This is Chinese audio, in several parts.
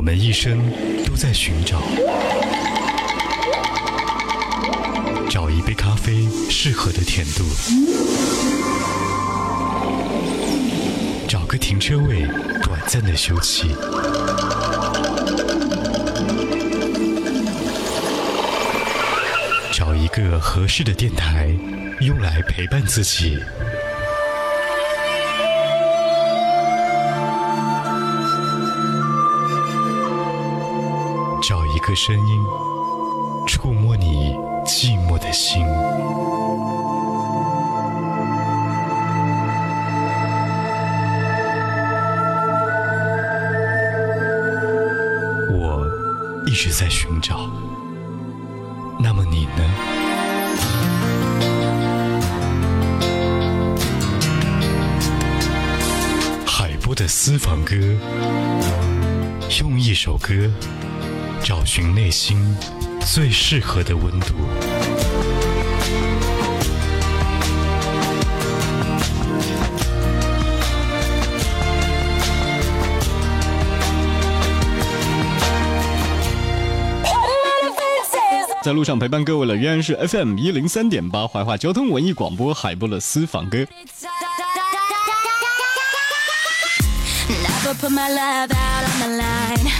我们一生都在寻找，找一杯咖啡适合的甜度，找个停车位短暂的休憩，找一个合适的电台，用来陪伴自己。的声音，触摸你寂寞的心。我一直在寻找，那么你呢？海波的私房歌，用一首歌。找寻内心最适合的温度。在路上陪伴各位了依然是 FM 一零三点八怀化交通文艺广播海波的私房歌。Never put my love out on the line.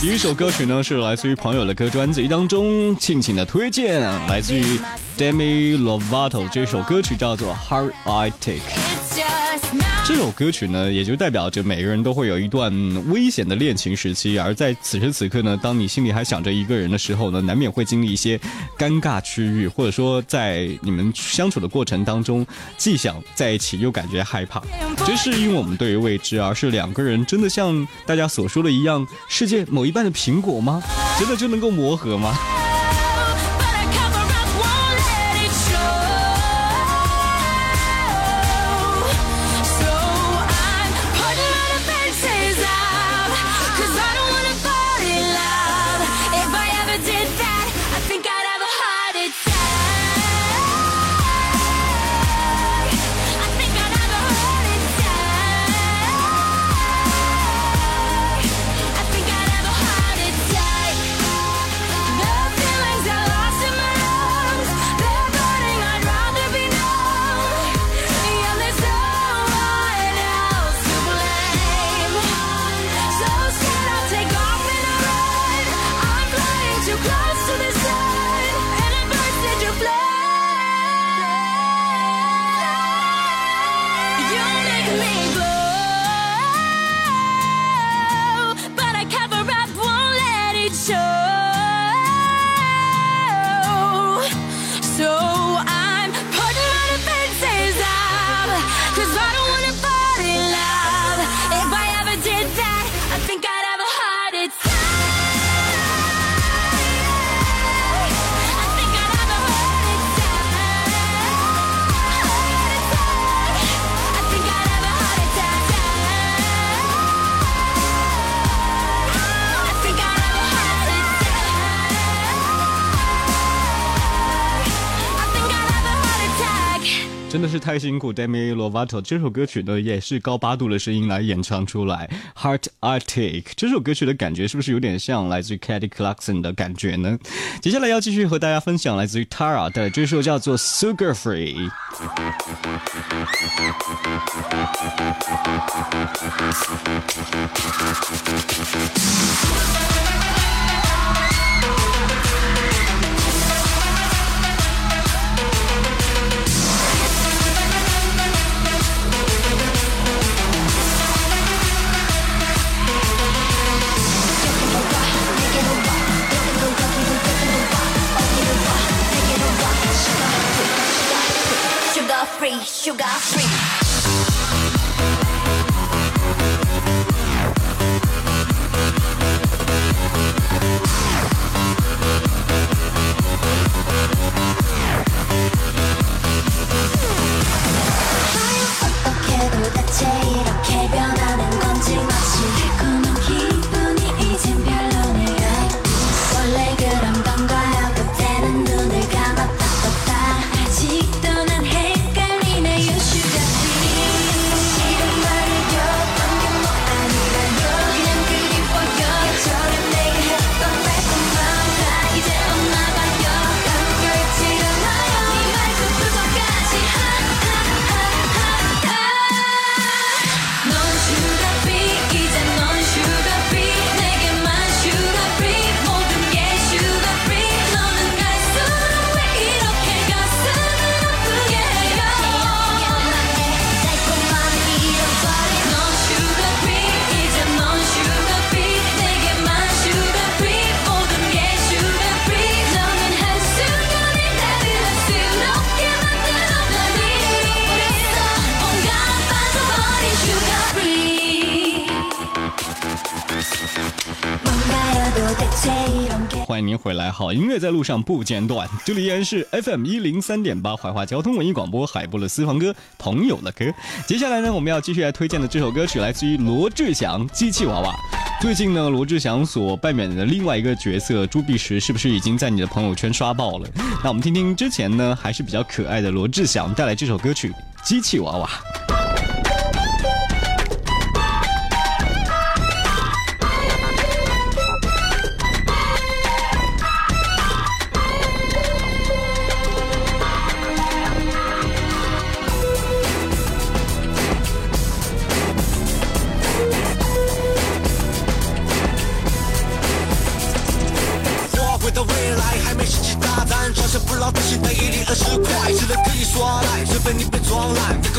第一首歌曲呢是来自于朋友的歌专辑当中，庆庆的推荐，来自于 Demi Lovato，这首歌曲叫做《Heart 首歌曲呢，也就代表着每个人都会有一段危险的恋情时期，而在此时此刻呢，当你心里还想着一个人的时候呢，难免会经历一些尴尬区域，或者说在你们相处的过程当中，既想在一起又感觉害怕。这是因为我们对于未知，而是两个人真的像大家所说的一样，世界某一半的苹果吗？真的就能够磨合吗？是太辛苦，Demi Lovato 这首歌曲呢也是高八度的声音来演唱出来。Heart Arctic 这首歌曲的感觉是不是有点像来自于 Katy Clarkson 的感觉呢？接下来要继续和大家分享来自于 Tara 的这首叫做 Sugar Free。free, sugar free. 欢迎您回来，好音乐在路上不间断。这里依然是 FM 一零三点八怀化交通文艺广播海波的私房歌《朋友的歌》。接下来呢，我们要继续来推荐的这首歌曲来自于罗志祥《机器娃娃》。最近呢，罗志祥所扮演的另外一个角色朱碧石，是不是已经在你的朋友圈刷爆了？那我们听听之前呢还是比较可爱的罗志祥带来这首歌曲《机器娃娃》。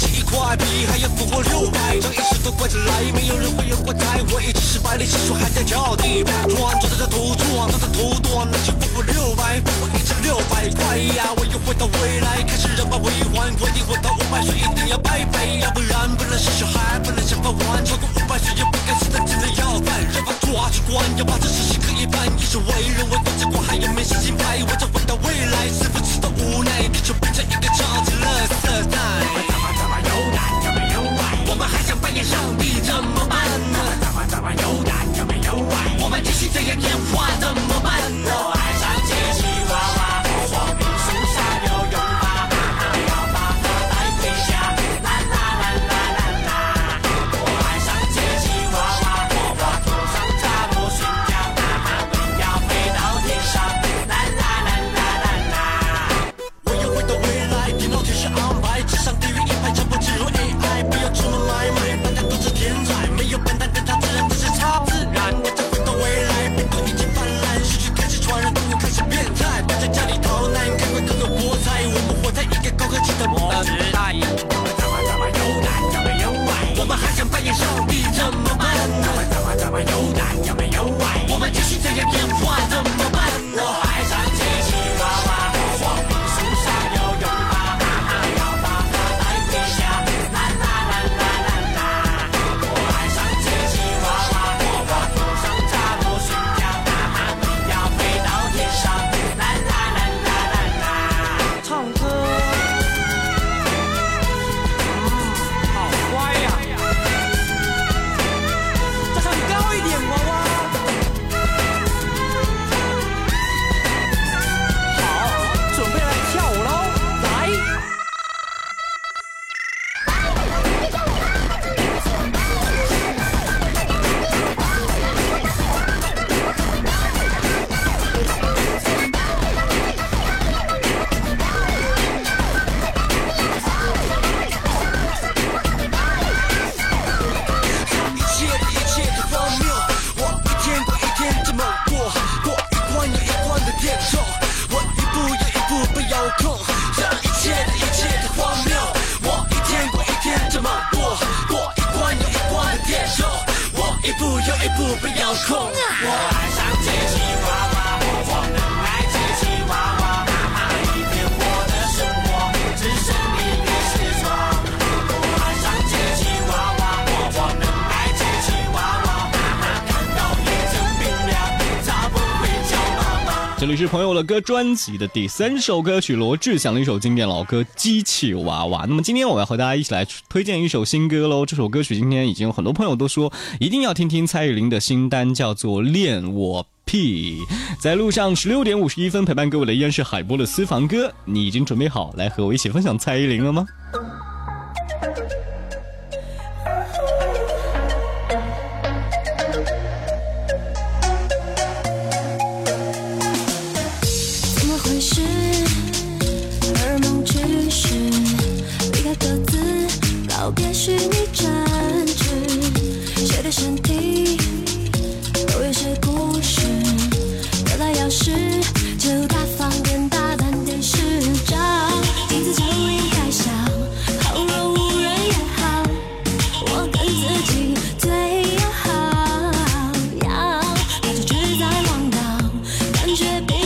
烂，这个七一块皮还要付我六百，张一石都怪起来，没有人会有我在，我已经失败的技术还在脚底板转，做的土撞，做的土多，那就不过六百，付我一千六百块呀，我又回到未来，开始人把为患，规定活到五百岁一定要拜拜，要不然不能生小孩，不能想法玩，超过五百岁也不该死的真的要饭，人把抓去关，要把这事情可以办，一是为人为国之光，还有没信心拍，我就回到未来，是不知道无奈，地球变成一个超级垃圾袋。怎么怎么有胆，怎么有爱？我们还想扮演上帝，怎么办呢？这里是朋友的歌专辑的第三首歌曲，罗志祥的一首经典老歌《机器娃娃》。那么今天我要和大家一起来推荐一首新歌喽。这首歌曲今天已经有很多朋友都说一定要听听蔡依林的新单，叫做《恋我屁》。在路上十六点五十一分陪伴各位的依然是海波的私房歌。你已经准备好来和我一起分享蔡依林了吗？觉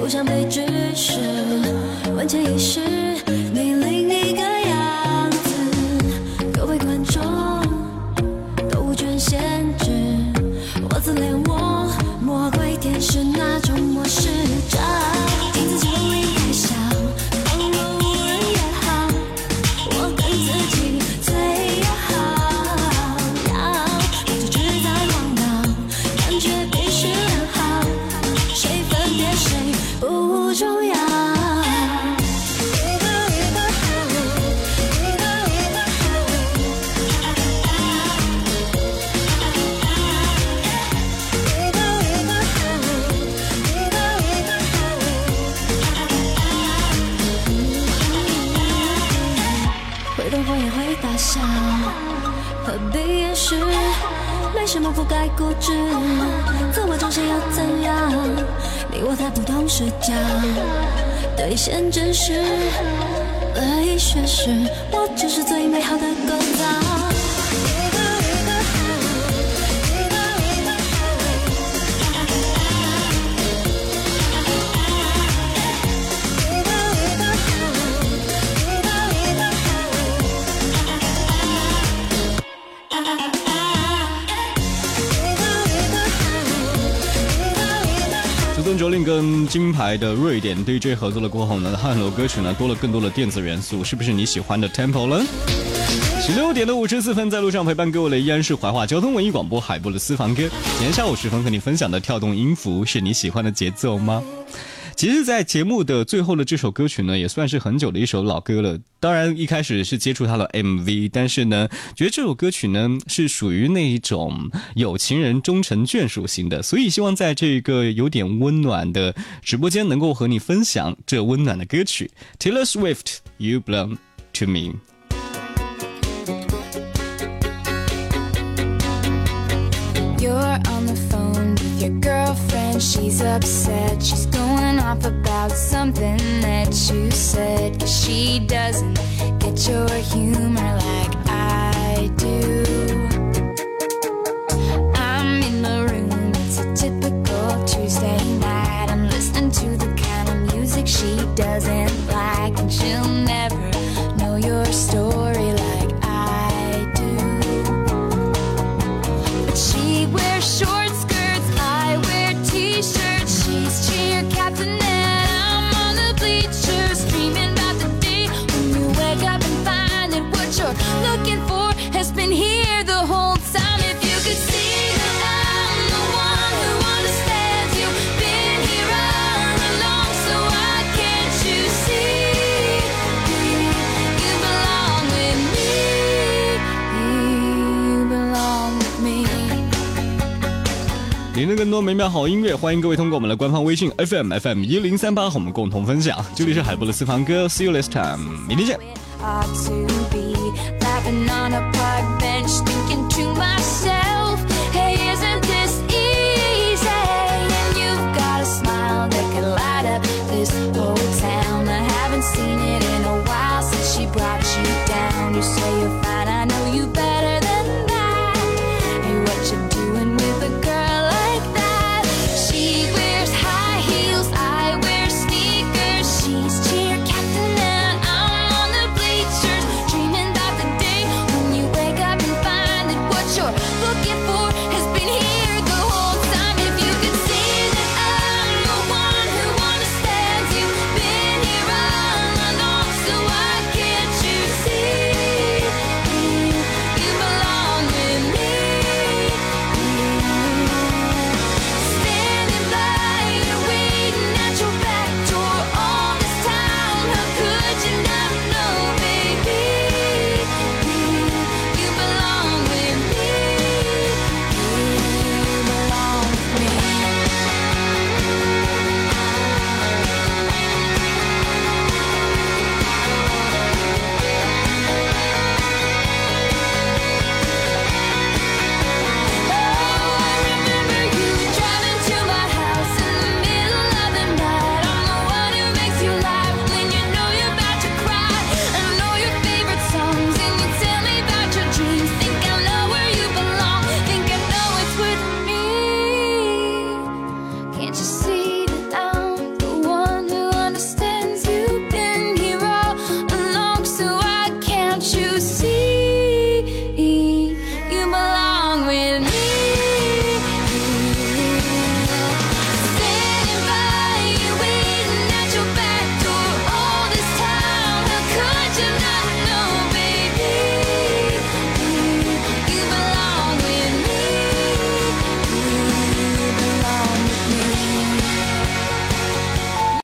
不想被指使，万千一世，兑现真实。乐意学识，我就是最美好的构卓林跟金牌的瑞典 DJ 合作了过后呢，汉楼歌曲呢多了更多的电子元素，是不是你喜欢的 Tempo 呢？十六点的五十四分，在路上陪伴各位的依然是怀化交通文艺广播海波的私房歌。今天下午时分和你分享的跳动音符，是你喜欢的节奏吗？其实，在节目的最后的这首歌曲呢，也算是很久的一首老歌了。当然，一开始是接触它的 MV，但是呢，觉得这首歌曲呢是属于那一种有情人终成眷属型的，所以希望在这个有点温暖的直播间，能够和你分享这温暖的歌曲。Taylor Swift，《You Belong to Me》。You're on the phone with your girlfriend. She's upset. She's going off about something that you said. Cause she doesn't get your humor like I do. 聆听更多美妙好音乐欢迎各位通过我们的官方微信 fmfm 一零三八和我们共同分享。这里是海波的私房歌 see you next time 明天见。You say